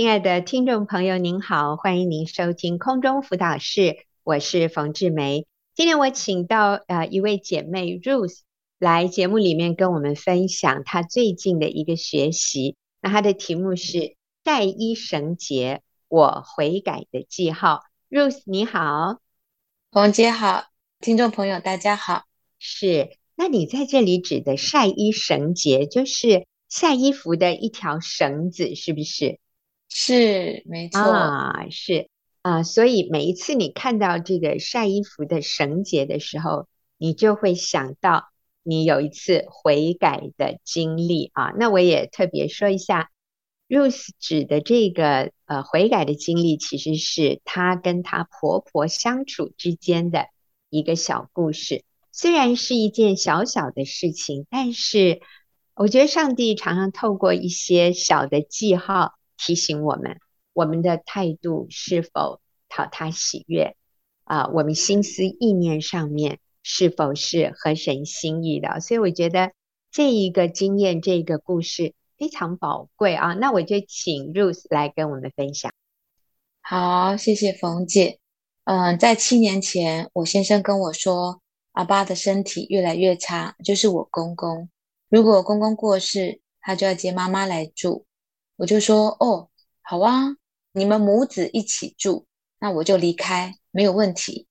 亲爱的听众朋友，您好，欢迎您收听空中辅导室，我是冯志梅。今天我请到呃一位姐妹 Ruth 来节目里面跟我们分享她最近的一个学习。那她的题目是“晒衣绳结，我悔改的记号”。Ruth 你好，冯姐好，听众朋友大家好。是，那你在这里指的晒衣绳结，就是晒衣服的一条绳子，是不是？是，没错。啊，是。啊、所以每一次你看到这个晒衣服的绳结的时候，你就会想到你有一次悔改的经历啊。那我也特别说一下，Rose 指的这个呃悔改的经历，其实是她跟她婆婆相处之间的一个小故事。虽然是一件小小的事情，但是我觉得上帝常常透过一些小的记号提醒我们。我们的态度是否讨他喜悦啊？我们心思意念上面是否是合神心意的？所以我觉得这一个经验，这一个故事非常宝贵啊！那我就请 Rose 来跟我们分享。好，谢谢冯姐。嗯，在七年前，我先生跟我说，阿爸的身体越来越差，就是我公公。如果公公过世，他就要接妈妈来住。我就说，哦，好啊。你们母子一起住，那我就离开，没有问题。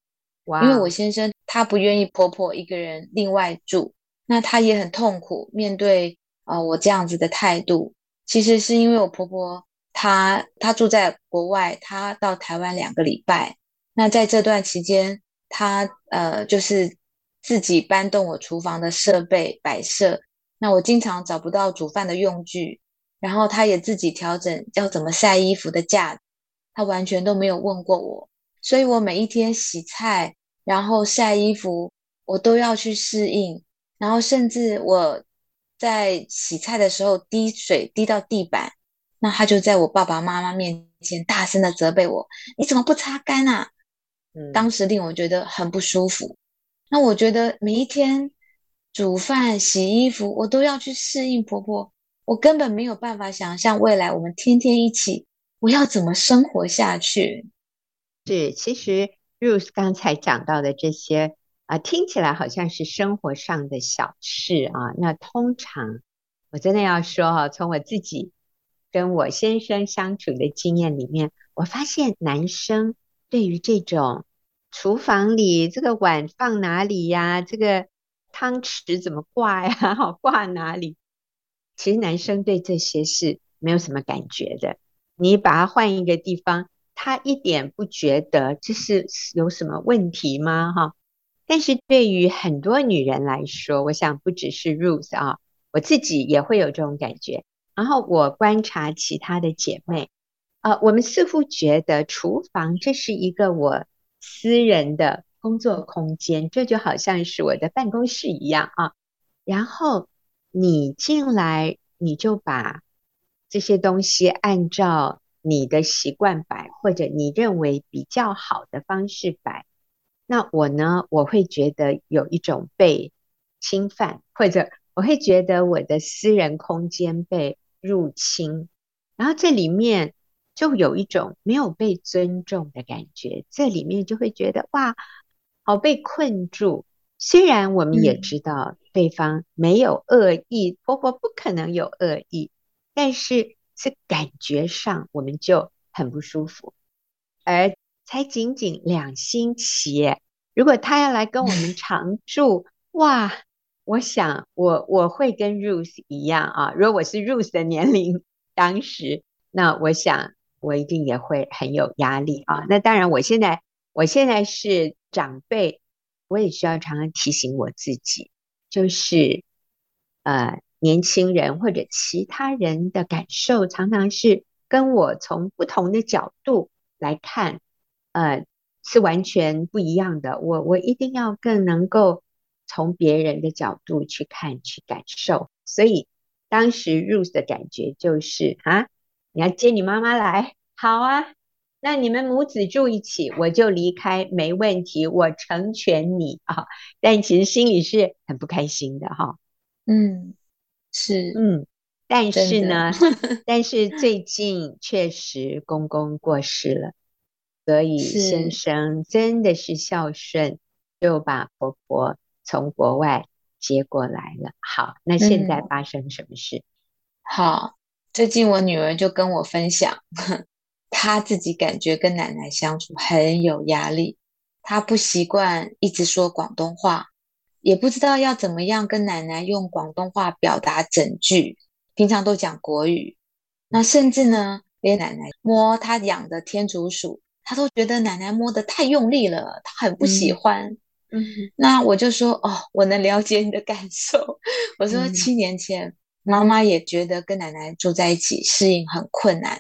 因为我先生他不愿意婆婆一个人另外住，那他也很痛苦，面对啊、呃、我这样子的态度。其实是因为我婆婆她她住在国外，她到台湾两个礼拜，那在这段期间，她呃就是自己搬动我厨房的设备摆设，那我经常找不到煮饭的用具。然后他也自己调整要怎么晒衣服的架子，他完全都没有问过我，所以我每一天洗菜，然后晒衣服，我都要去适应。然后甚至我在洗菜的时候滴水滴到地板，那他就在我爸爸妈妈面前大声的责备我：“你怎么不擦干啊？”嗯，当时令我觉得很不舒服。那我觉得每一天煮饭、洗衣服，我都要去适应婆婆。我根本没有办法想象未来我们天天一起，我要怎么生活下去？是，其实 Ruth 刚才讲到的这些啊，听起来好像是生活上的小事啊。那通常我真的要说哈，从我自己跟我先生相处的经验里面，我发现男生对于这种厨房里这个碗放哪里呀，这个汤匙怎么挂呀，好挂哪里？其实男生对这些是没有什么感觉的，你把他换一个地方，他一点不觉得这是有什么问题吗？哈，但是对于很多女人来说，我想不只是 Ruth 啊，我自己也会有这种感觉。然后我观察其他的姐妹，啊，我们似乎觉得厨房这是一个我私人的工作空间，这就好像是我的办公室一样啊，然后。你进来，你就把这些东西按照你的习惯摆，或者你认为比较好的方式摆。那我呢，我会觉得有一种被侵犯，或者我会觉得我的私人空间被入侵，然后这里面就有一种没有被尊重的感觉。这里面就会觉得哇，好被困住。虽然我们也知道对方没有恶意，婆婆不可能有恶意，但是是感觉上我们就很不舒服。而才仅仅两星期，如果他要来跟我们常住，哇，我想我我会跟 Ruth 一样啊。如果我是 Ruth 的年龄，当时那我想我一定也会很有压力啊。那当然，我现在我现在是长辈。我也需要常常提醒我自己，就是呃，年轻人或者其他人的感受，常常是跟我从不同的角度来看，呃，是完全不一样的。我我一定要更能够从别人的角度去看、去感受。所以当时 Rose 的感觉就是啊，你要接你妈妈来，好啊。那你们母子住一起，我就离开，没问题，我成全你啊！但其实心里是很不开心的哈。嗯，是，嗯，但是呢，但是最近确实公公过世了，所以先生真的是孝顺，就把婆婆从国外接过来了。好，那现在发生什么事？嗯、好，最近我女儿就跟我分享，她自己感觉跟奶奶相处很有压力，他不习惯一直说广东话。也不知道要怎么样跟奶奶用广东话表达整句，平常都讲国语。那甚至呢，连奶奶摸他养的天竺鼠，他都觉得奶奶摸得太用力了，他很不喜欢。嗯，那我就说哦，我能了解你的感受。我说七年前，妈妈也觉得跟奶奶住在一起适应很困难。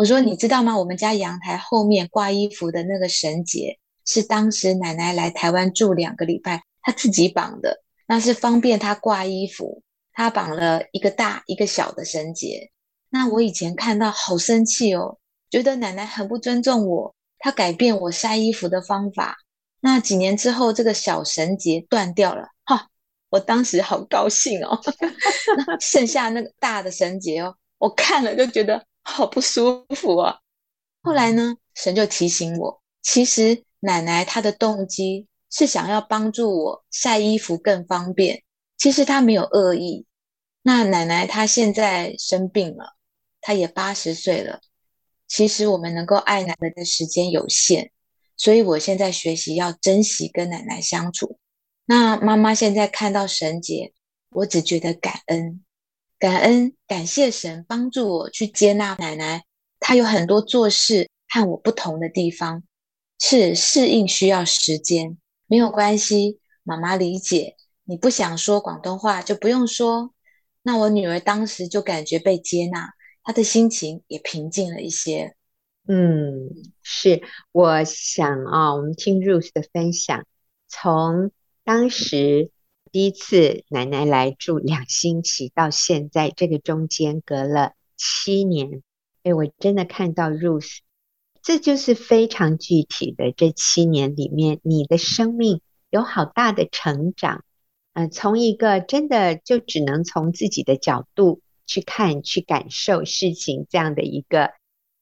我说你知道吗？我们家阳台后面挂衣服的那个绳结，是当时奶奶来台湾住两个礼拜。她自己绑的，那是方便她挂衣服。她绑了一个大一个小的绳结。那我以前看到好生气哦，觉得奶奶很不尊重我。她改变我晒衣服的方法。那几年之后，这个小绳结断掉了，哈，我当时好高兴哦。那剩下那个大的绳结哦，我看了就觉得好不舒服啊。后来呢，神就提醒我，其实奶奶她的动机。是想要帮助我晒衣服更方便，其实她没有恶意。那奶奶她现在生病了，她也八十岁了。其实我们能够爱奶奶的时间有限，所以我现在学习要珍惜跟奶奶相处。那妈妈现在看到神姐，我只觉得感恩，感恩，感谢神帮助我去接纳奶奶。她有很多做事和我不同的地方，是适应需要时间。没有关系，妈妈理解。你不想说广东话就不用说。那我女儿当时就感觉被接纳，她的心情也平静了一些。嗯，是。我想啊，我们听 Ruth 的分享，从当时第一次奶奶来住两星期到现在，这个中间隔了七年。哎，我真的看到 Ruth。这就是非常具体的，这七年里面，你的生命有好大的成长。呃，从一个真的就只能从自己的角度去看、去感受事情这样的一个，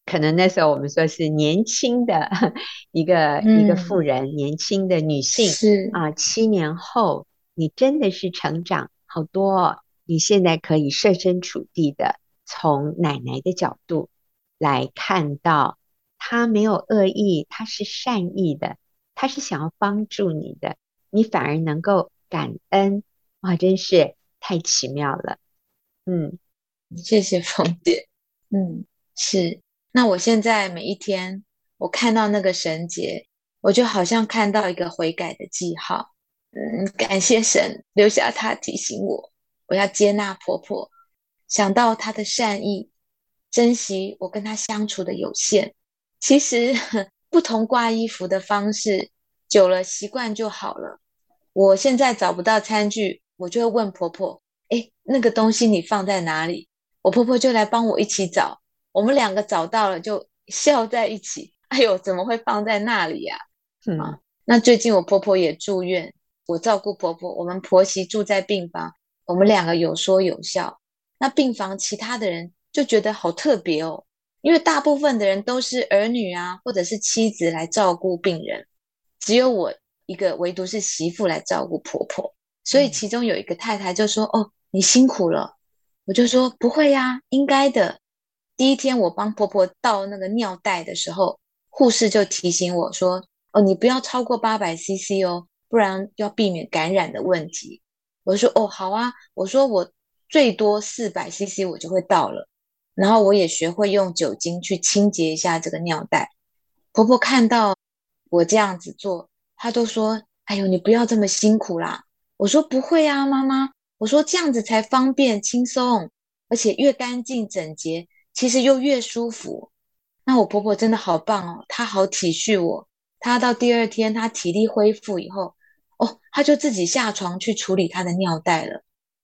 可能那时候我们说是年轻的 一个、嗯、一个妇人，年轻的女性是啊。七年后，你真的是成长好多哦。你现在可以设身处地的从奶奶的角度来看到。他没有恶意，他是善意的，他是想要帮助你的，你反而能够感恩，哇，真是太奇妙了。嗯，谢谢凤姐。嗯，是。那我现在每一天，我看到那个绳结，我就好像看到一个悔改的记号。嗯，感谢神留下他提醒我，我要接纳婆婆，想到她的善意，珍惜我跟她相处的有限。其实 不同挂衣服的方式，久了习惯就好了。我现在找不到餐具，我就会问婆婆：“诶，那个东西你放在哪里？”我婆婆就来帮我一起找。我们两个找到了，就笑在一起。哎呦，怎么会放在那里呀？嗯，啊，那最近我婆婆也住院，我照顾婆婆。我们婆媳住在病房，我们两个有说有笑。那病房其他的人就觉得好特别哦。因为大部分的人都是儿女啊，或者是妻子来照顾病人，只有我一个，唯独是媳妇来照顾婆婆。所以其中有一个太太就说：“哦，你辛苦了。”我就说：“不会呀，应该的。”第一天我帮婆婆倒那个尿袋的时候，护士就提醒我说：“哦，你不要超过八百 CC 哦，不然要避免感染的问题。”我说：“哦，好啊。”我说：“我最多四百 CC 我就会到了。”然后我也学会用酒精去清洁一下这个尿袋。婆婆看到我这样子做，她都说：“哎呦，你不要这么辛苦啦。”我说：“不会啊，妈妈。”我说：“这样子才方便轻松，而且越干净整洁，其实又越舒服。”那我婆婆真的好棒哦，她好体恤我。她到第二天，她体力恢复以后，哦，她就自己下床去处理她的尿袋了。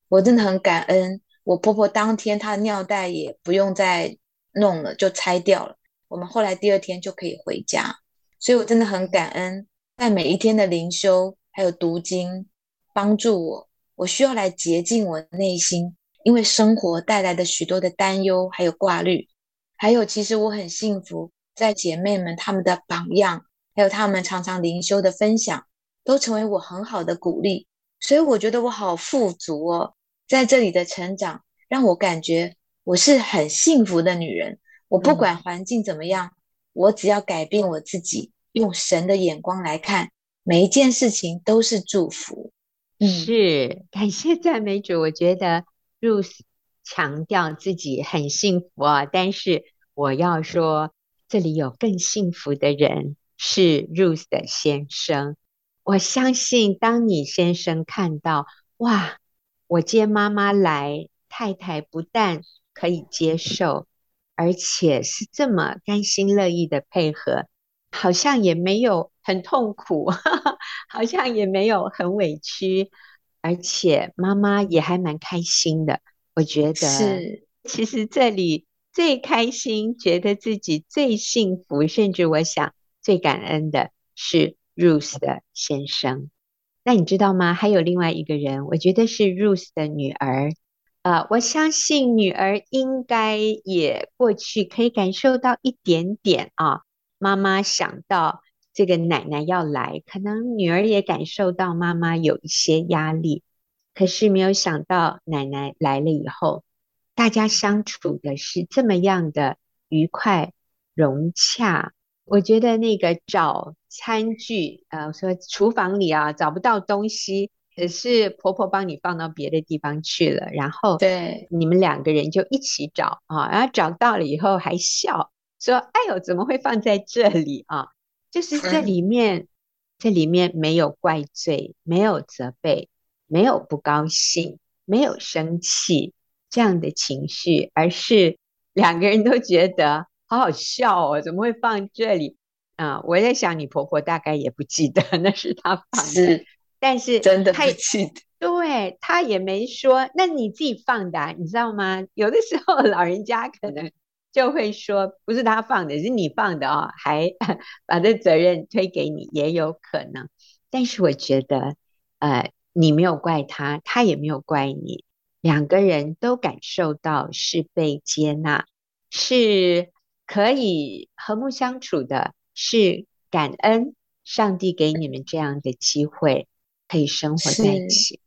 我真的很感恩。我婆婆当天她的尿袋也不用再弄了，就拆掉了。我们后来第二天就可以回家，所以我真的很感恩，在每一天的灵修还有读经帮助我。我需要来洁净我的内心，因为生活带来的许多的担忧还有挂虑，还有其实我很幸福，在姐妹们她们的榜样，还有她们常常灵修的分享，都成为我很好的鼓励，所以我觉得我好富足哦，在这里的成长让我感觉我是很幸福的女人。我不管环境怎么样，嗯、我只要改变我自己，用神的眼光来看，每一件事情都是祝福。嗯，是，感谢赞美主。我觉得 Ruth 强调自己很幸福啊，但是我要说，这里有更幸福的人，是 Ruth 的先生。我相信，当你先生看到，哇，我接妈妈来，太太不但可以接受。而且是这么甘心乐意的配合，好像也没有很痛苦，好像也没有很委屈，而且妈妈也还蛮开心的。我觉得是，其实这里最开心，觉得自己最幸福，甚至我想最感恩的是 Ruth 的先生。那你知道吗？还有另外一个人，我觉得是 Ruth 的女儿。啊、呃，我相信女儿应该也过去可以感受到一点点啊。妈妈想到这个奶奶要来，可能女儿也感受到妈妈有一些压力。可是没有想到奶奶来了以后，大家相处的是这么样的愉快融洽。我觉得那个找餐具，呃，说厨房里啊找不到东西。可是婆婆帮你放到别的地方去了，然后对你们两个人就一起找啊，然后找到了以后还笑说：“哎呦，怎么会放在这里啊？”就是这里面，嗯、这里面没有怪罪，没有责备，没有不高兴，没有生气这样的情绪，而是两个人都觉得好好笑哦，怎么会放这里啊？我在想，你婆婆大概也不记得 那是她放的。是但是真的不记得，对，他也没说，那你自己放的啊，你知道吗？有的时候老人家可能就会说，不是他放的，是你放的哦，还把这责任推给你，也有可能。但是我觉得，呃，你没有怪他，他也没有怪你，两个人都感受到是被接纳，是可以和睦相处的，是感恩上帝给你们这样的机会。可以生活在一起。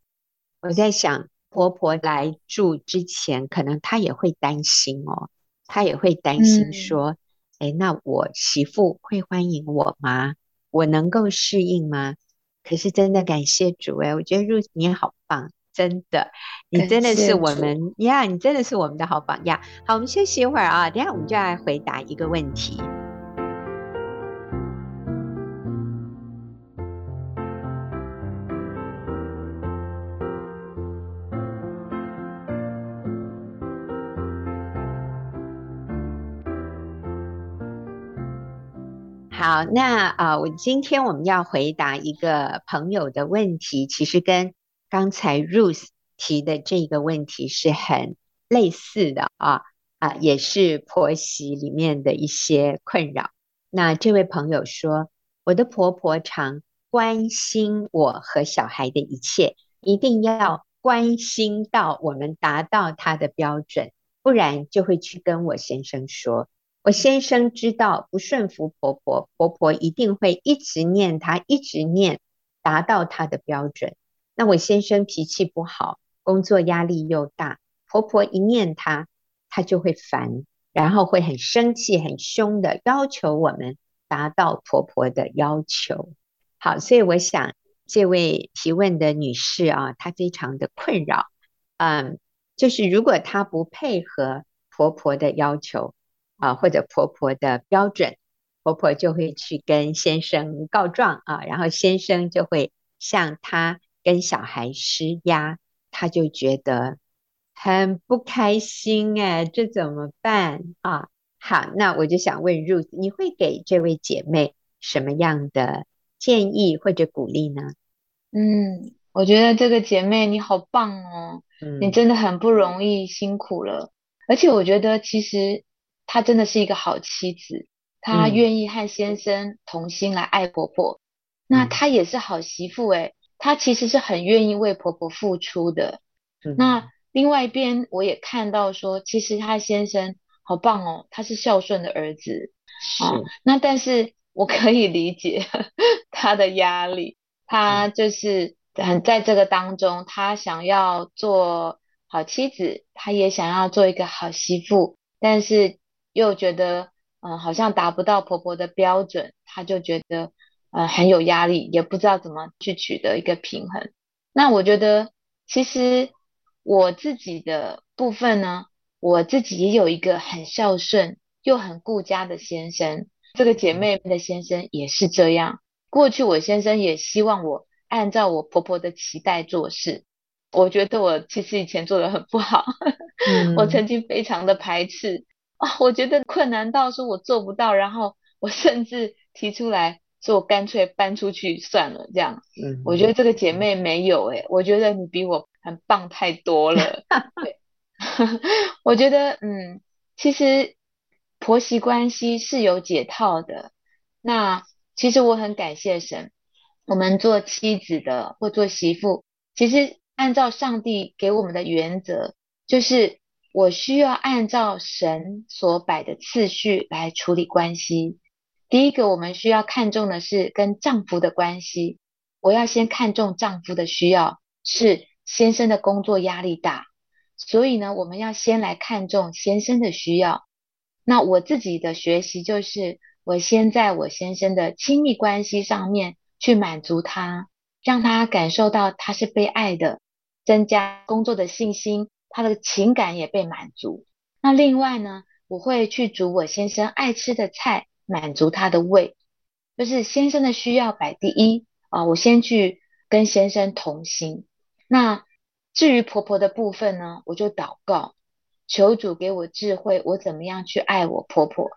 我在想，婆婆来住之前，可能她也会担心哦，她也会担心说：“哎、嗯，那我媳妇会欢迎我吗？我能够适应吗？”可是真的感谢主哎，我觉得 Ruth 你好棒，真的，你真的是我们呀，你真的是我们的好榜样。好，我们休息一会儿啊，等下我们就来回答一个问题。好，那啊、我今天我们要回答一个朋友的问题，其实跟刚才 Ruth 提的这个问题是很类似的啊啊，也是婆媳里面的一些困扰。那这位朋友说，我的婆婆常关心我和小孩的一切，一定要关心到我们达到她的标准，不然就会去跟我先生说。我先生知道不顺服婆婆，婆婆一定会一直念他，一直念，达到他的标准。那我先生脾气不好，工作压力又大，婆婆一念他，他就会烦，然后会很生气、很凶的要求我们达到婆婆的要求。好，所以我想这位提问的女士啊，她非常的困扰。嗯，就是如果她不配合婆婆的要求。啊，或者婆婆的标准，婆婆就会去跟先生告状啊，然后先生就会向她跟小孩施压，她就觉得很不开心哎，这怎么办啊？好，那我就想问 Ruth，你会给这位姐妹什么样的建议或者鼓励呢？嗯，我觉得这个姐妹你好棒哦，嗯，你真的很不容易，辛苦了，而且我觉得其实。她真的是一个好妻子，她愿意和先生同心来爱婆婆。嗯、那她也是好媳妇诶，她其实是很愿意为婆婆付出的。嗯、那另外一边我也看到说，其实她先生好棒哦，他是孝顺的儿子。是。哦，那但是我可以理解 他的压力，他就是很在这个当中，他想要做好妻子，他也想要做一个好媳妇，但是又觉得嗯、呃，好像达不到婆婆的标准，她就觉得呃很有压力，也不知道怎么去取得一个平衡。那我觉得其实。我自己的部分呢，我自己也有一个很孝顺又很顾家的先生。这个姐妹的先生也是这样。过去我先生也希望我按照我婆婆的期待做事。我觉得我其实以前做的很不好，嗯、我曾经非常的排斥啊、哦，我觉得困难到说我做不到，然后我 甚至提出来说我干脆搬出去算了这样。嗯，我觉得这个姐妹没有诶、欸，我觉得你比我。很棒太多了，对，我觉得嗯，其实婆媳关系是有解套的。那其实我很感谢神，我们做妻子的或做媳妇，其实按照上帝给我们的原则，就是我需要按照神所摆的次序来处理关系。第一个，我们需要看重的是跟丈夫的关系，我要先看重丈夫的需要是。先生的工作压力大，所以呢，我们要先来看重先生的需要。那我自己的学习就是，我先在我先生的亲密关系上面去满足他，让他感受到他是被爱的，增加工作的信心，他的情感也被满足。那另外呢，我会去煮我先生爱吃的菜，满足他的胃，就是先生的需要摆第一啊。我先去跟先生同心。那至于婆婆的部分呢，我就祷告，求主给我智慧，我怎么样去爱我婆婆？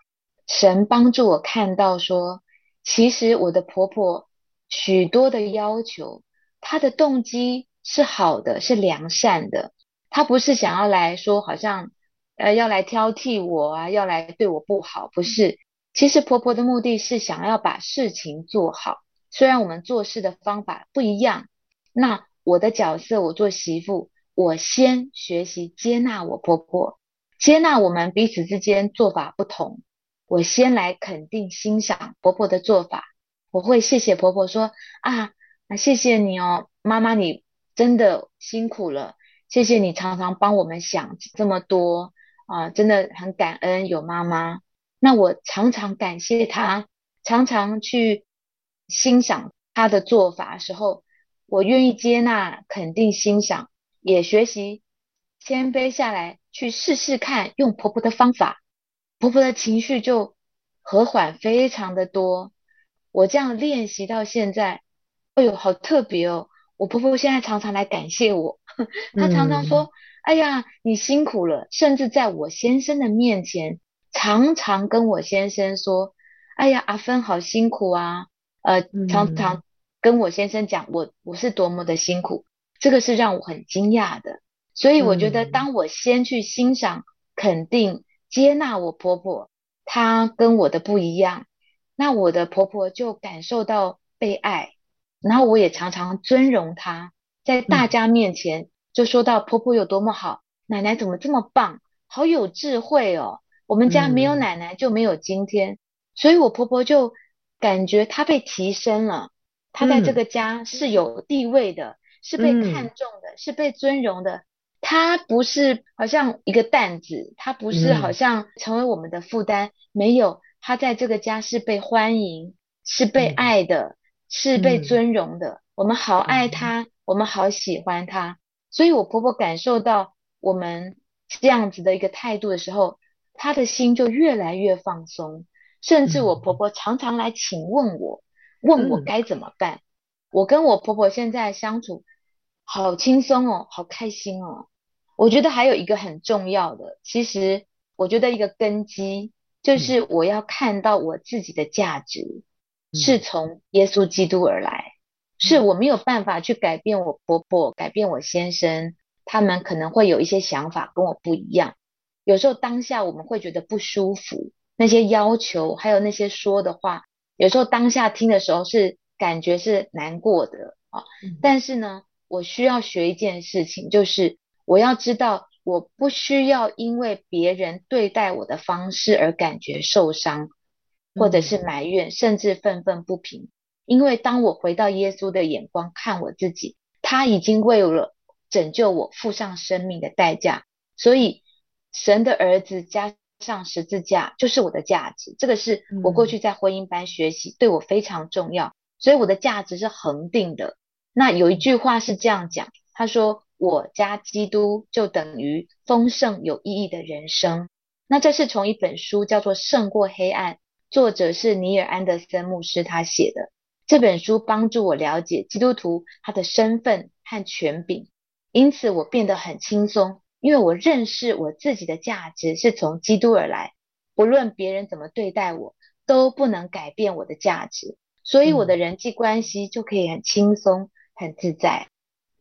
神帮助我看到说，其实我的婆婆许多的要求，她的动机是好的，是良善的，她不是想要来说，好像呃要来挑剔我啊，要来对我不好，不是。其实婆婆的目的是想要把事情做好，虽然我们做事的方法不一样，那。我的角色，我做媳妇，我先学习接纳我婆婆，接纳我们彼此之间做法不同。我先来肯定欣赏婆婆的做法，我会谢谢婆婆说啊，谢谢你哦，妈妈你真的辛苦了，谢谢你常常帮我们想这么多啊，真的很感恩有妈妈。那我常常感谢她，常常去欣赏她的做法时候。我愿意接纳、肯定、欣赏，也学习谦卑下来，去试试看用婆婆的方法，婆婆的情绪就和缓非常的多。我这样练习到现在，哎呦，好特别哦！我婆婆现在常常来感谢我，她常常说：“嗯、哎呀，你辛苦了。”甚至在我先生的面前，常常跟我先生说：“哎呀，阿芬好辛苦啊。”呃，常常。嗯跟我先生讲，我我是多么的辛苦，这个是让我很惊讶的。所以我觉得，当我先去欣赏、肯定、接纳我婆婆，她跟我的不一样，那我的婆婆就感受到被爱，然后我也常常尊荣她，在大家面前就说到婆婆有多么好，奶奶怎么这么棒，好有智慧哦。我们家没有奶奶就没有今天，所以我婆婆就感觉她被提升了。她在这个家是有地位的，嗯、是被看重的，嗯、是被尊荣的。她不是好像一个担子，她不是好像成为我们的负担。嗯、没有，她在这个家是被欢迎，是被爱的，嗯、是被尊荣的。嗯、我们好爱她，嗯、我们好喜欢他。所以我婆婆感受到我们这样子的一个态度的时候，她的心就越来越放松。甚至我婆婆常常来请问我。问我该怎么办？嗯、我跟我婆婆现在相处好轻松哦，好开心哦。我觉得还有一个很重要的，其实我觉得一个根基就是我要看到我自己的价值是从耶稣基督而来，是我没有办法去改变我婆婆，改变我先生，他们可能会有一些想法跟我不一样。有时候当下我们会觉得不舒服，那些要求还有那些说的话。有时候当下听的时候是感觉是难过的啊，但是呢，我需要学一件事情，就是我要知道，我不需要因为别人对待我的方式而感觉受伤，或者是埋怨，甚至愤愤不平。因为当我回到耶稣的眼光看我自己，他已经为了拯救我付上生命的代价，所以神的儿子加上十字架就是我的价值。这个是我过去在婚姻班学习，对我非常重要，所以我的价值是恒定的。那有一句话是这样讲，他说：“我加基督就等于丰盛有意义的人生。”那这是从一本书叫做《胜过黑暗》，作者是尼尔安德森牧师他写的。这本书帮助我了解基督徒他的身份和权柄，因此我变得很轻松，因为我认识我自己的价值是从基督而来，不论别人怎么对待我，都不能改变我的价值，所以我的人际关系就可以很轻松。很自在，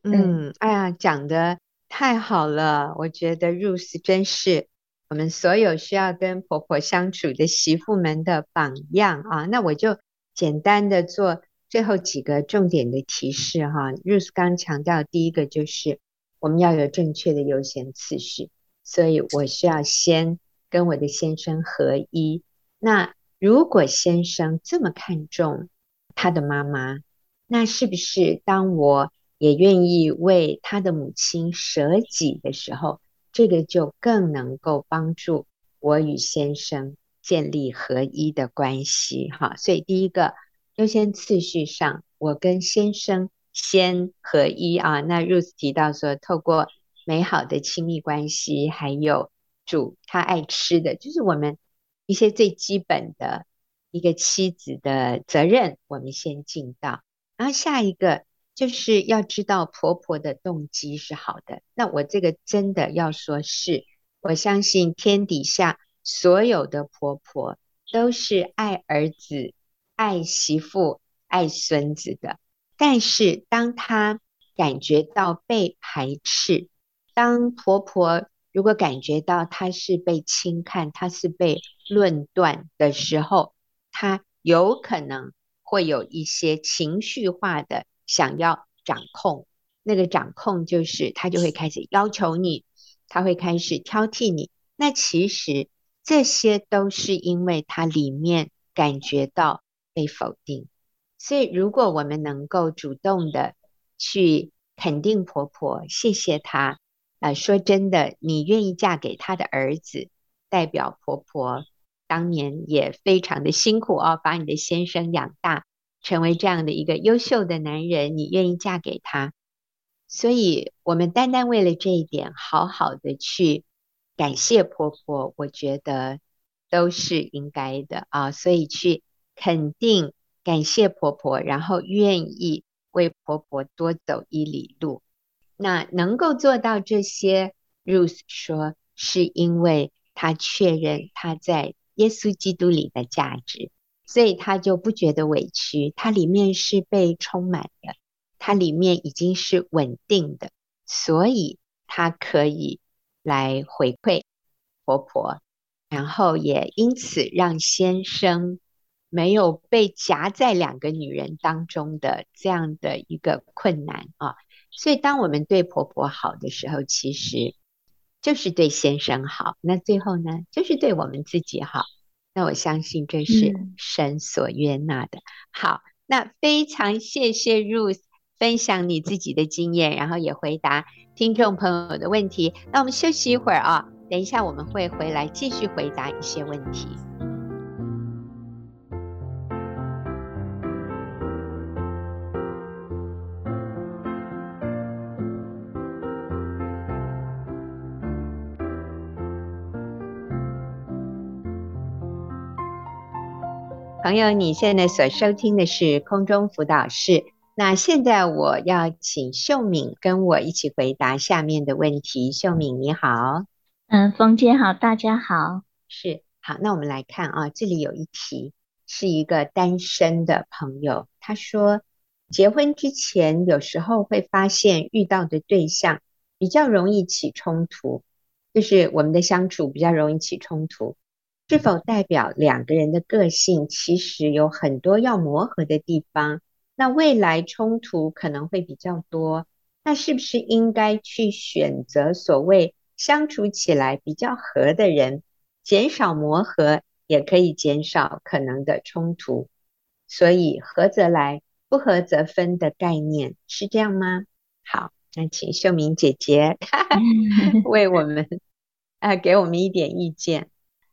嗯，哎呀，讲的太好了，我觉得 Ruth 真是我们所有需要跟婆婆相处的媳妇们的榜样啊。那我就简单的做最后几个重点的提示哈。Ruth 刚强调第一个就是我们要有正确的优先次序，所以我需要先跟我的先生合一。那如果先生这么看重他的妈妈，那是不是当我也愿意为他的母亲舍己的时候，这个就更能够帮助我与先生建立合一的关系？哈，所以第一个优先次序上，我跟先生先合一啊。那 Ruth 提到说，透过美好的亲密关系，还有煮他爱吃的，就是我们一些最基本的一个妻子的责任，我们先尽到。然后下一个就是要知道婆婆的动机是好的。那我这个真的要说是，我相信天底下所有的婆婆都是爱儿子、爱媳妇、爱孙子的。但是当她感觉到被排斥，当婆婆如果感觉到她是被轻看、她是被论断的时候，她有可能。会有一些情绪化的想要掌控，那个掌控就是她就会开始要求你，她会开始挑剔你。那其实这些都是因为他里面感觉到被否定。所以如果我们能够主动的去肯定婆婆，谢谢她。啊，说真的，你愿意嫁给他的儿子，代表婆婆。当年也非常的辛苦哦，把你的先生养大，成为这样的一个优秀的男人，你愿意嫁给他，所以我们单单为了这一点，好好的去感谢婆婆，我觉得都是应该的啊。所以去肯定、感谢婆婆，然后愿意为婆婆多走一里路。那能够做到这些，Ruth 说是因为她确认她在。耶稣基督里的价值，所以他就不觉得委屈，他里面是被充满的，他里面已经是稳定的，所以他可以来回馈婆婆，然后也因此让先生没有被夹在两个女人当中的这样的一个困难啊。所以当我们对婆婆好的时候，其实。就是对先生好，那最后呢，就是对我们自己好。那我相信这是神所悦纳的。嗯、好，那非常谢谢 Ruth 分享你自己的经验，然后也回答听众朋友的问题。那我们休息一会儿啊，等一下我们会回来继续回答一些问题。朋友，你现在所收听的是空中辅导室。那现在我要请秀敏跟我一起回答下面的问题。秀敏你好，嗯，冯姐好，大家好，是好。那我们来看啊，这里有一题，是一个单身的朋友，他说，结婚之前有时候会发现遇到的对象比较容易起冲突，就是我们的相处比较容易起冲突。是否代表两个人的个性其实有很多要磨合的地方？那未来冲突可能会比较多。那是不是应该去选择所谓相处起来比较和的人，减少磨合，也可以减少可能的冲突？所以合则来，不合则分的概念是这样吗？好，那请秀明姐姐 为我们啊、呃、给我们一点意见。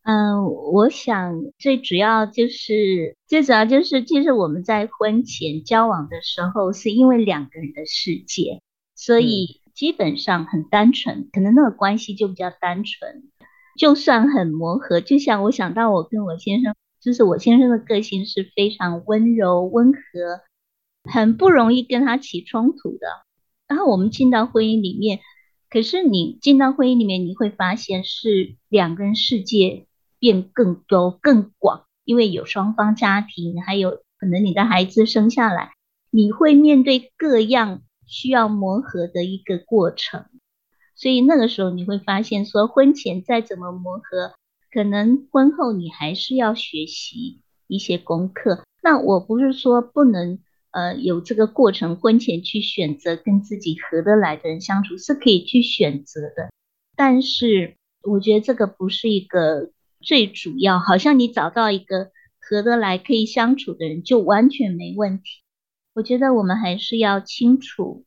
嗯，我想最主要就是最主要就是，其实我们在婚前交往的时候，是因为两个人的世界，所以基本上很单纯，可能那个关系就比较单纯。就算很磨合，就像我想到我跟我先生，就是我先生的个性是非常温柔温和，很不容易跟他起冲突的。然后我们进到婚姻里面，可是你进到婚姻里面，你会发现是两个人世界。变更多、更广，因为有双方家庭，还有可能你的孩子生下来，你会面对各样需要磨合的一个过程。所以那个时候你会发现，说婚前再怎么磨合，可能婚后你还是要学习一些功课。那我不是说不能呃有这个过程，婚前去选择跟自己合得来的人相处是可以去选择的，但是我觉得这个不是一个。最主要，好像你找到一个合得来、可以相处的人，就完全没问题。我觉得我们还是要清楚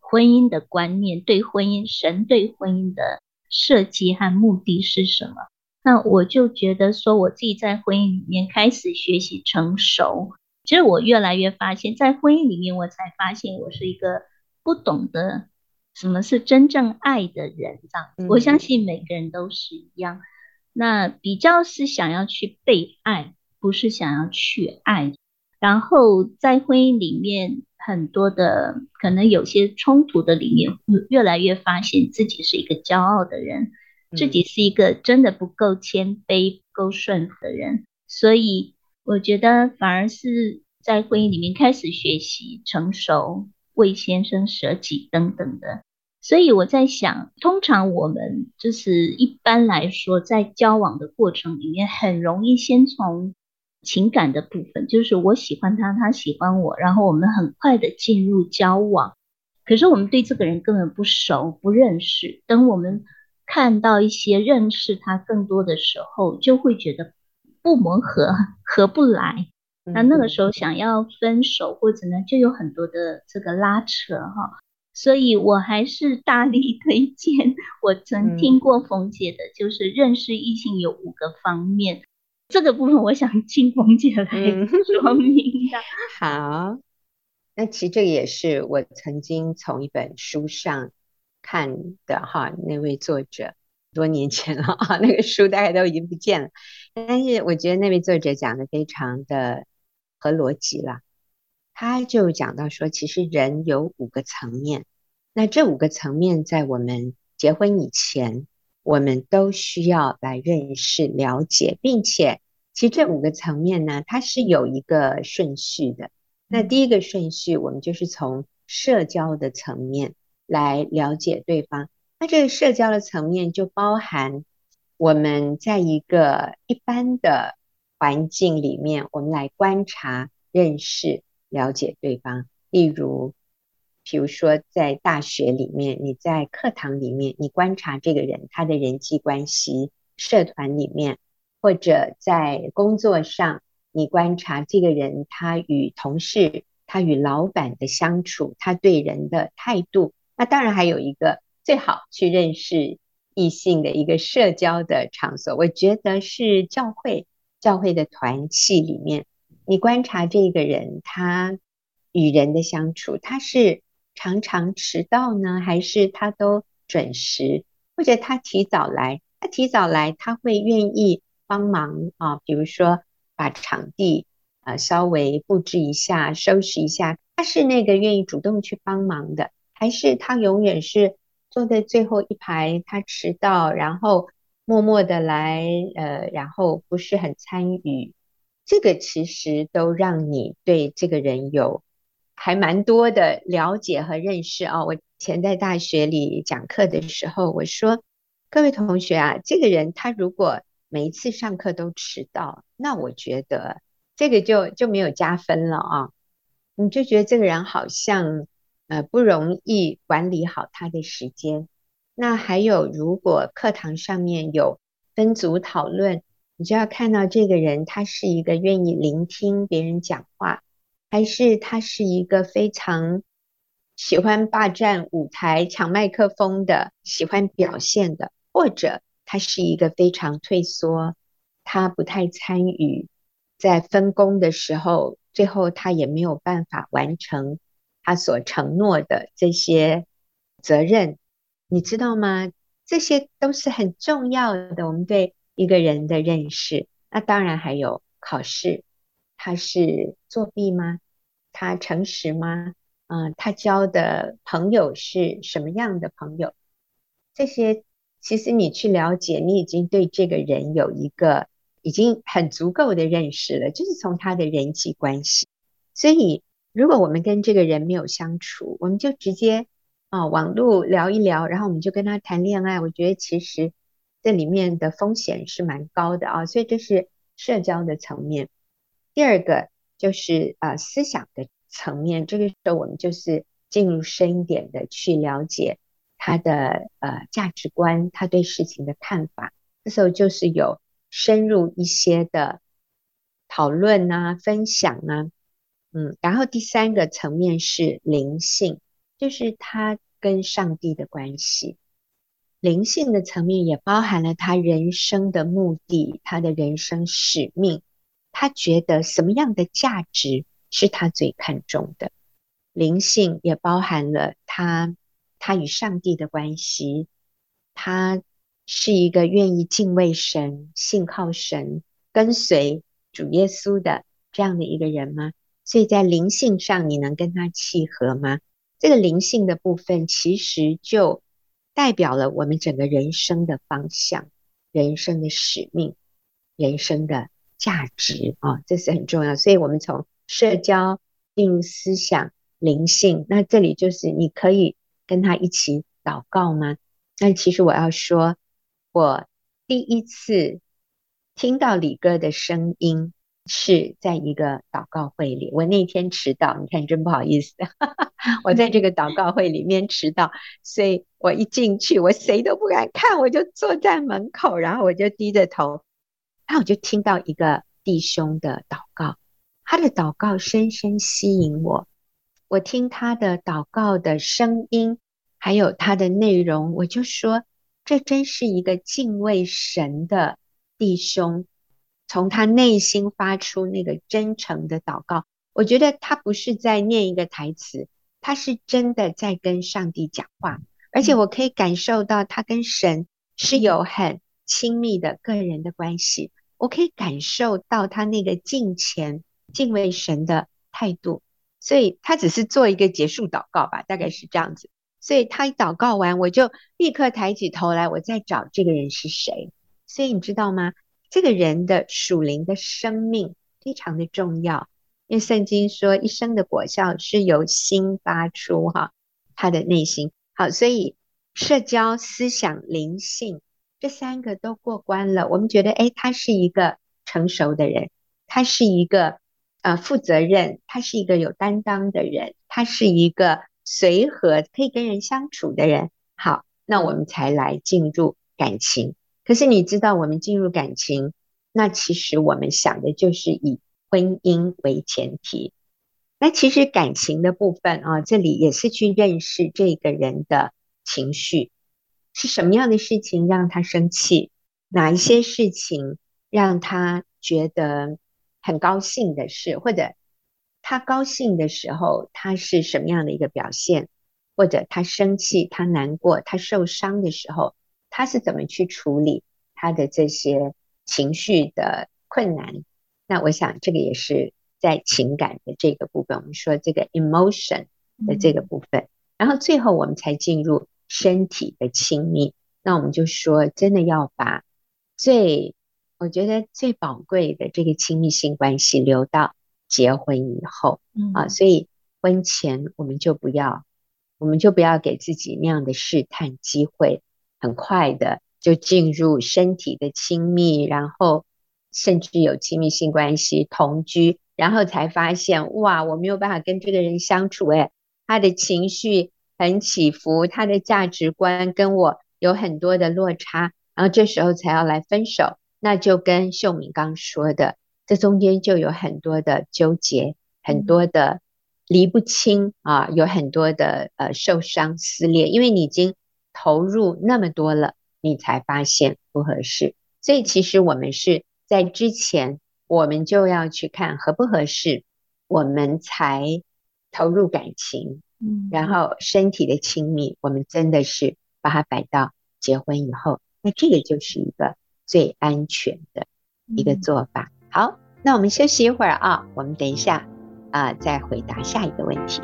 婚姻的观念，对婚姻、神对婚姻的设计和目的是什么。那我就觉得说，我自己在婚姻里面开始学习成熟。其实我越来越发现，在婚姻里面，我才发现我是一个不懂得什么是真正爱的人。这样，我相信每个人都是一样。那比较是想要去被爱，不是想要去爱。然后在婚姻里面，很多的可能有些冲突的里面，越来越发现自己是一个骄傲的人，自己是一个真的不够谦卑、不够顺服的人。所以我觉得反而是在婚姻里面开始学习成熟，为先生舍己等等的。所以我在想，通常我们就是一般来说，在交往的过程里面，很容易先从情感的部分，就是我喜欢他，他喜欢我，然后我们很快的进入交往。可是我们对这个人根本不熟，不认识。等我们看到一些认识他更多的时候，就会觉得不磨合，合不来。那那个时候想要分手或者呢，就有很多的这个拉扯哈。所以我还是大力 推荐。我曾听过冯姐的，就是认识异性有五个方面。嗯、这个部分我想请冯姐来 说明一下。好，那其实这也是我曾经从一本书上看的哈，那位作者多年前了啊，那个书大概都已经不见了。但是我觉得那位作者讲的非常的合逻辑了。他就讲到说，其实人有五个层面，那这五个层面在我们结婚以前，我们都需要来认识、了解，并且，其实这五个层面呢，它是有一个顺序的。那第一个顺序，我们就是从社交的层面来了解对方。那这个社交的层面就包含我们在一个一般的环境里面，我们来观察、认识。了解对方，例如，比如说在大学里面，你在课堂里面，你观察这个人他的人际关系；社团里面，或者在工作上，你观察这个人他与同事、他与老板的相处，他对人的态度。那当然还有一个最好去认识异性的一个社交的场所，我觉得是教会，教会的团契里面。你观察这个人，他与人的相处，他是常常迟到呢，还是他都准时？或者他提早来？他提早来，他会愿意帮忙啊，比如说把场地啊稍微布置一下、收拾一下。他是那个愿意主动去帮忙的，还是他永远是坐在最后一排？他迟到，然后默默的来，呃，然后不是很参与。这个其实都让你对这个人有还蛮多的了解和认识啊！我前在大学里讲课的时候，我说各位同学啊，这个人他如果每一次上课都迟到，那我觉得这个就就没有加分了啊！你就觉得这个人好像呃不容易管理好他的时间。那还有，如果课堂上面有分组讨论，你就要看到这个人他是一个愿意聆听别人讲话，还是他是一个非常喜欢霸占舞台、抢麦克风的，喜欢表现的，或者他是一个非常退缩，他不太参与，在分工的时候，最后他也没有办法完成他所承诺的这些责任。你知道吗？这些都是很重要的。我们对一个人的认识，那当然还有考试，他是作弊吗？他诚实吗？嗯、他交的朋友是什么样的朋友？这些其实你去了解，你已经对这个人有一个已经很足够的认识了，就是从他的人际关系。所以，如果我们跟这个人没有相处，我们就直接。啊，网络聊一聊，然后我们就跟他谈恋爱。我觉得其实这里面的风险是蛮高的啊，所以这是社交的层面。第二个就是呃思想的层面，这个时候我们就是进入深一点的去了解他的呃价值观，他对事情的看法。这时候就是有深入一些的讨论啊、分享啊，嗯，然后第三个层面是灵性。就是他跟上帝的关系，灵性的层面也包含了他人生的目的，他的人生使命，他觉得什么样的价值是他最看重的。灵性也包含了他，他与上帝的关系，他是一个愿意敬畏神、信靠神、跟随主耶稣的这样的一个人吗？所以在灵性上，你能跟他契合吗？这个灵性的部分，其实就代表了我们整个人生的方向、人生的使命、人生的价值啊，这是很重要。所以，我们从社交进入思想、灵性，那这里就是你可以跟他一起祷告吗？那其实我要说，我第一次听到李哥的声音。是在一个祷告会里，我那天迟到，你看真不好意思，我在这个祷告会里面迟到，所以我一进去，我谁都不敢看，我就坐在门口，然后我就低着头，然后我就听到一个弟兄的祷告，他的祷告深深吸引我，我听他的祷告的声音，还有他的内容，我就说，这真是一个敬畏神的弟兄。从他内心发出那个真诚的祷告，我觉得他不是在念一个台词，他是真的在跟上帝讲话，而且我可以感受到他跟神是有很亲密的个人的关系，我可以感受到他那个敬虔敬畏神的态度，所以他只是做一个结束祷告吧，大概是这样子。所以他一祷告完，我就立刻抬起头来，我在找这个人是谁。所以你知道吗？这个人的属灵的生命非常的重要，因为圣经说一生的果效是由心发出，哈，他的内心好，所以社交、思想、灵性这三个都过关了。我们觉得，哎，他是一个成熟的人，他是一个呃负责任，他是一个有担当的人，他是一个随和可以跟人相处的人。好，那我们才来进入感情。可是你知道，我们进入感情，那其实我们想的就是以婚姻为前提。那其实感情的部分啊，这里也是去认识这个人的情绪，是什么样的事情让他生气，哪一些事情让他觉得很高兴的事，或者他高兴的时候，他是什么样的一个表现，或者他生气、他难过、他受伤的时候。他是怎么去处理他的这些情绪的困难？那我想这个也是在情感的这个部分，我们说这个 emotion 的这个部分，嗯、然后最后我们才进入身体的亲密。那我们就说，真的要把最我觉得最宝贵的这个亲密性关系留到结婚以后、嗯、啊，所以婚前我们就不要，我们就不要给自己那样的试探机会。很快的就进入身体的亲密，然后甚至有亲密性关系、同居，然后才发现哇，我没有办法跟这个人相处，诶，他的情绪很起伏，他的价值观跟我有很多的落差，然后这时候才要来分手，那就跟秀敏刚说的，这中间就有很多的纠结，很多的离不清啊，有很多的呃受伤撕裂，因为你已经投入那么多了，你才发现不合适，所以其实我们是在之前，我们就要去看合不合适，我们才投入感情，嗯，然后身体的亲密，我们真的是把它摆到结婚以后，那这个就是一个最安全的一个做法。好，那我们休息一会儿啊，我们等一下啊，呃，再回答下一个问题。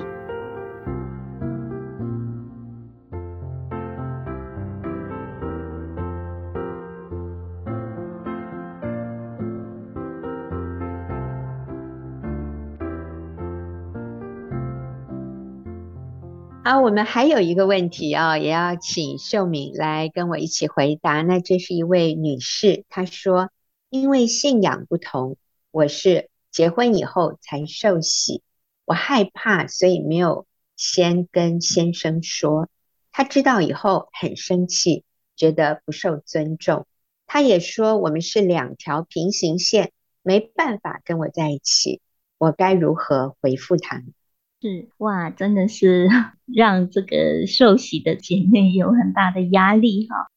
啊，我们还有一个问题啊，也要请秀敏来跟我一起回答。那这是一位女士，她说：“因为信仰不同，我是结婚以后才受洗，我害怕，所以没有先跟先生说。他知道以后很生气，觉得不受尊重。他也说我们是两条平行线，没办法跟我在一起。我该如何回复他？”是哇，真的是 让这个受洗的姐妹有很大的压力哈。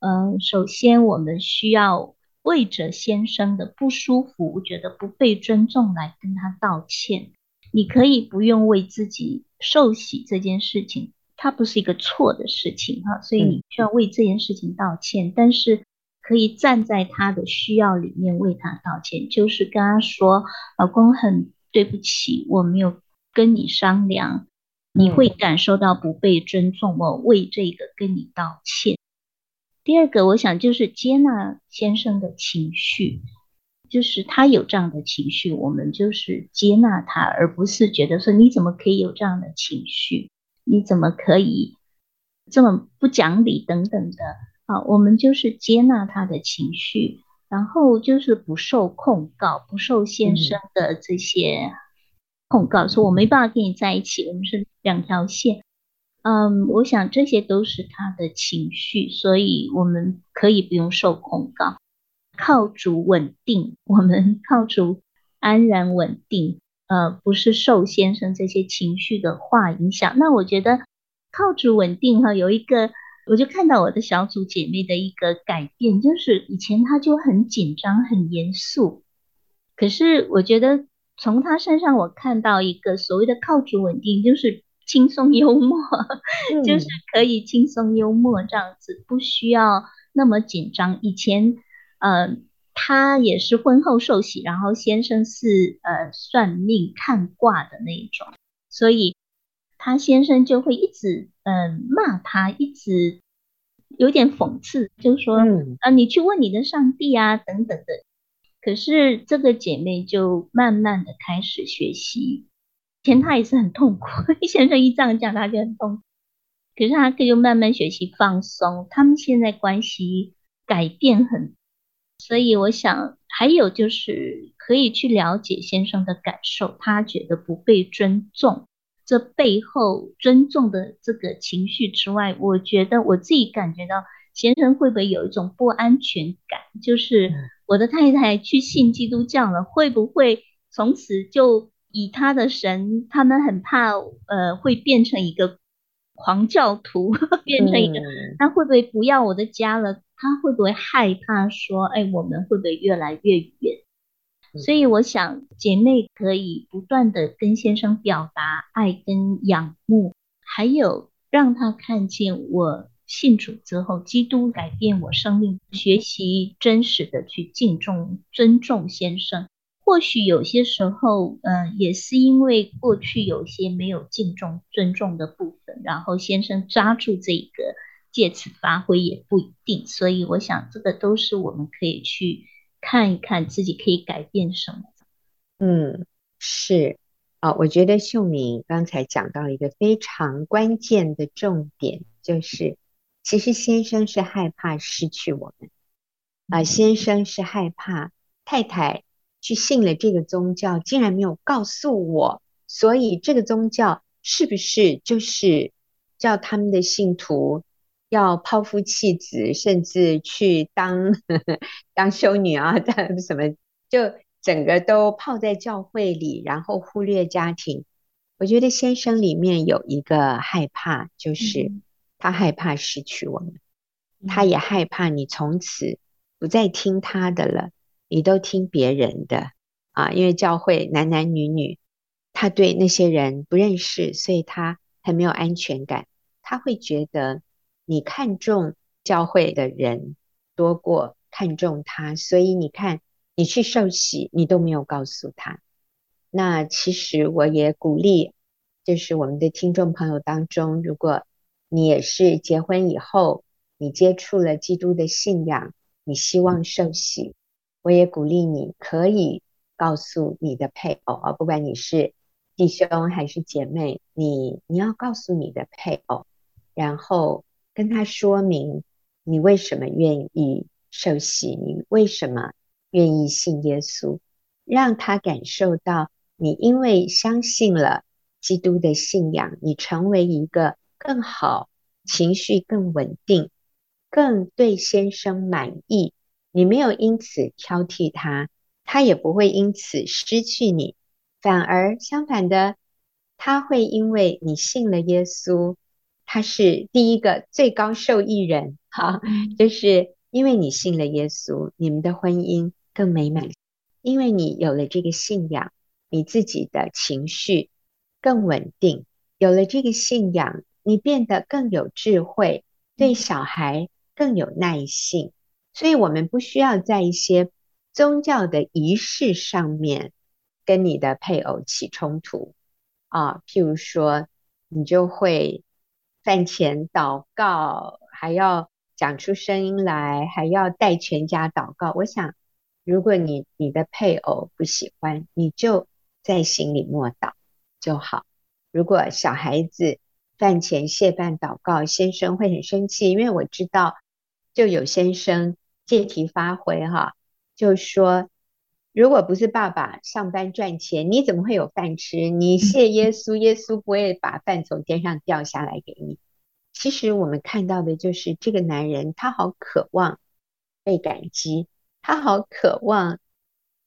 嗯，首先我们需要为着先生的不舒服，觉得不被尊重来跟他道歉。你可以不用为自己受洗这件事情，它不是一个错的事情哈，所以你需要为这件事情道歉。嗯。但是可以站在他的需要里面为他道歉，就是跟他说：“老公，很对不起，我没有。”跟你商量，你会感受到不被尊重，我为这个跟你道歉。第二个，我想就是接纳先生的情绪，就是他有这样的情绪，我们就是接纳他，而不是觉得说你怎么可以有这样的情绪，你怎么可以这么不讲理等等的。啊，我们就是接纳他的情绪，然后就是不受控告，不受先生的这些。控告说：“我没办法跟你在一起，我们是两条线。”嗯，我想这些都是他的情绪，所以我们可以不用受控告，靠主稳定，我们靠主安然稳定。呃，不是受先生这些情绪的话影响。那我觉得靠主稳定哈，有一个，我就看到我的小组姐妹的一个改变，就是以前她就很紧张、很严肃，可是我觉得。从他身上，我看到一个所谓的靠主稳定，就是轻松幽默，嗯、就是可以轻松幽默这样子，不需要那么紧张。以前，呃，他也是婚后受洗，然后先生是呃算命看卦的那一种，所以他先生就会一直嗯、呃、骂他，一直有点讽刺，就是说，嗯、啊，你去问你的上帝啊，等等的。可是这个姐妹就慢慢的开始学习，以前她也是很痛苦，先生一这样讲她就很痛苦。可是她可以慢慢学习放松，他们现在关系改变很，所以我想还有就是可以去了解先生的感受，他觉得不被尊重，这背后尊重的这个情绪之外，我觉得我自己感觉到先生会不会有一种不安全感，就是。我的太太去信基督教了，会不会从此就以他的神？他们很怕，呃，会变成一个狂教徒，变成一个，他会不会不要我的家了？他会不会害怕说，哎，我们会不会越来越远？所以我想，姐妹可以不断的跟先生表达爱跟仰慕，还有让他看见我。信主之后，基督改变我生命，学习真实的去敬重、尊重先生。或许有些时候，嗯、也是因为过去有些没有敬重、尊重的部分，然后先生抓住这个，借此发挥也不一定。所以，我想这个都是我们可以去看一看自己可以改变什么。嗯，是啊、我觉得秀敏刚才讲到一个非常关键的重点，就是。其实先生是害怕失去我们，啊、呃，先生是害怕太太去信了这个宗教，竟然没有告诉我，所以这个宗教是不是就是叫他们的信徒要抛夫弃子，甚至去当呵呵 当修女啊，当什么，就整个都泡在教会里，然后忽略家庭。我觉得先生里面有一个害怕，就是他害怕失去我们，他也害怕你从此不再听他的了，你都听别人的。啊，因为教会男男女女，他对那些人不认识，所以他很没有安全感，他会觉得你看重教会的人多过看重他，所以你看你去受洗，你都没有告诉他。那其实我也鼓励，就是我们的听众朋友当中，如果你也是结婚以后，你接触了基督的信仰，你希望受洗，我也鼓励你可以告诉你的配偶啊，不管你是弟兄还是姐妹，你你要告诉你的配偶，然后跟他说明你为什么愿意受洗，你为什么愿意信耶稣，让他感受到。你因为相信了基督的信仰，你成为一个更好、情绪更稳定、更对先生满意。你没有因此挑剔他，他也不会因此失去你，反而相反的，他会因为你信了耶稣，他是第一个最高受益人。哈，就是因为你信了耶稣，你们的婚姻更美满，因为你有了这个信仰。你自己的情绪更稳定，有了这个信仰，你变得更有智慧，对小孩更有耐性。所以，我们不需要在一些宗教的仪式上面跟你的配偶起冲突啊。譬如说，你就会饭前祷告，还要讲出声音来，还要带全家祷告。我想，如果你你的配偶不喜欢，你就。在心里默祷就好。如果小孩子饭前谢饭祷告，先生会很生气，因为我知道，就有先生借题发挥哈，就说，如果不是爸爸上班赚钱，你怎么会有饭吃？你谢耶稣，耶稣不会把饭从天上掉下来给你。其实我们看到的就是这个男人，他好渴望被感激，他好渴望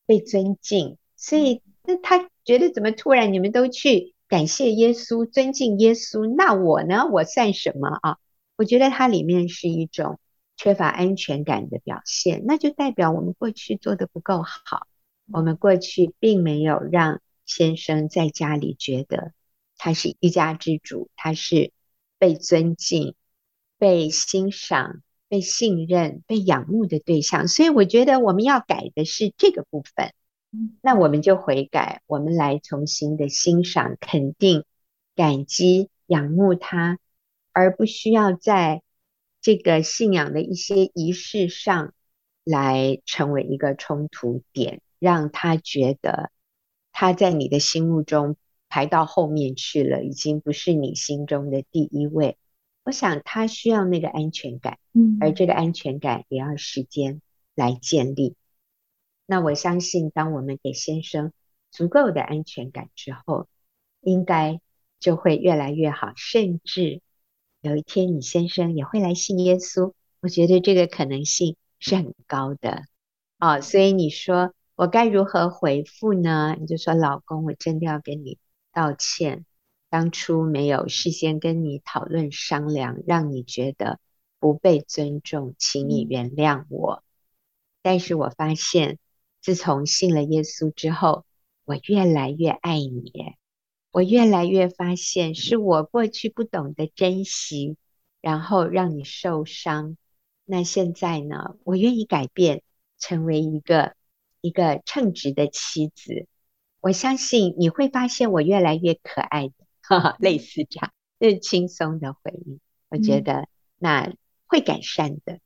被尊敬，所以。那他觉得怎么突然你们都去感谢耶稣、尊敬耶稣，那我呢？我算什么啊？我觉得它里面是一种缺乏安全感的表现，那就代表我们过去做得不够好，我们过去并没有让先生在家里觉得他是一家之主，他是被尊敬、被欣赏、被信任、被仰慕的对象。所以我觉得我们要改的是这个部分。那我们就悔改，我们来重新的欣赏、肯定、感激、仰慕他，而不需要在这个信仰的一些仪式上来成为一个冲突点，让他觉得他在你的心目中排到后面去了，已经不是你心中的第一位。我想他需要那个安全感，嗯，而这个安全感也要时间来建立。那我相信，当我们给先生足够的安全感之后，应该就会越来越好。甚至有一天，你先生也会来信耶稣。我觉得这个可能性是很高的。哦，所以你说我该如何回复呢？你就说，老公，我真的要跟你道歉，当初没有事先跟你讨论商量，让你觉得不被尊重，请你原谅我。但是我发现。自从信了耶稣之后，我越来越爱你。我越来越发现是我过去不懂得珍惜，然后让你受伤。那现在呢？我愿意改变，成为一个一个称职的妻子。我相信你会发现我越来越可爱的，哈哈，类似这样，这是轻松的回应。我觉得那会改善的，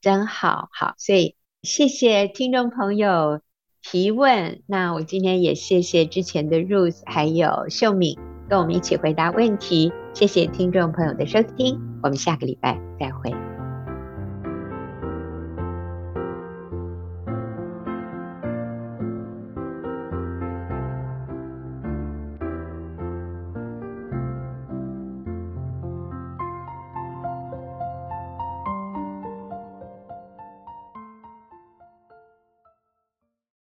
真好，好，所以。谢谢听众朋友提问，那我今天也谢谢之前的 Ruth 还有秀敏跟我们一起回答问题，谢谢听众朋友的收听，我们下个礼拜再会。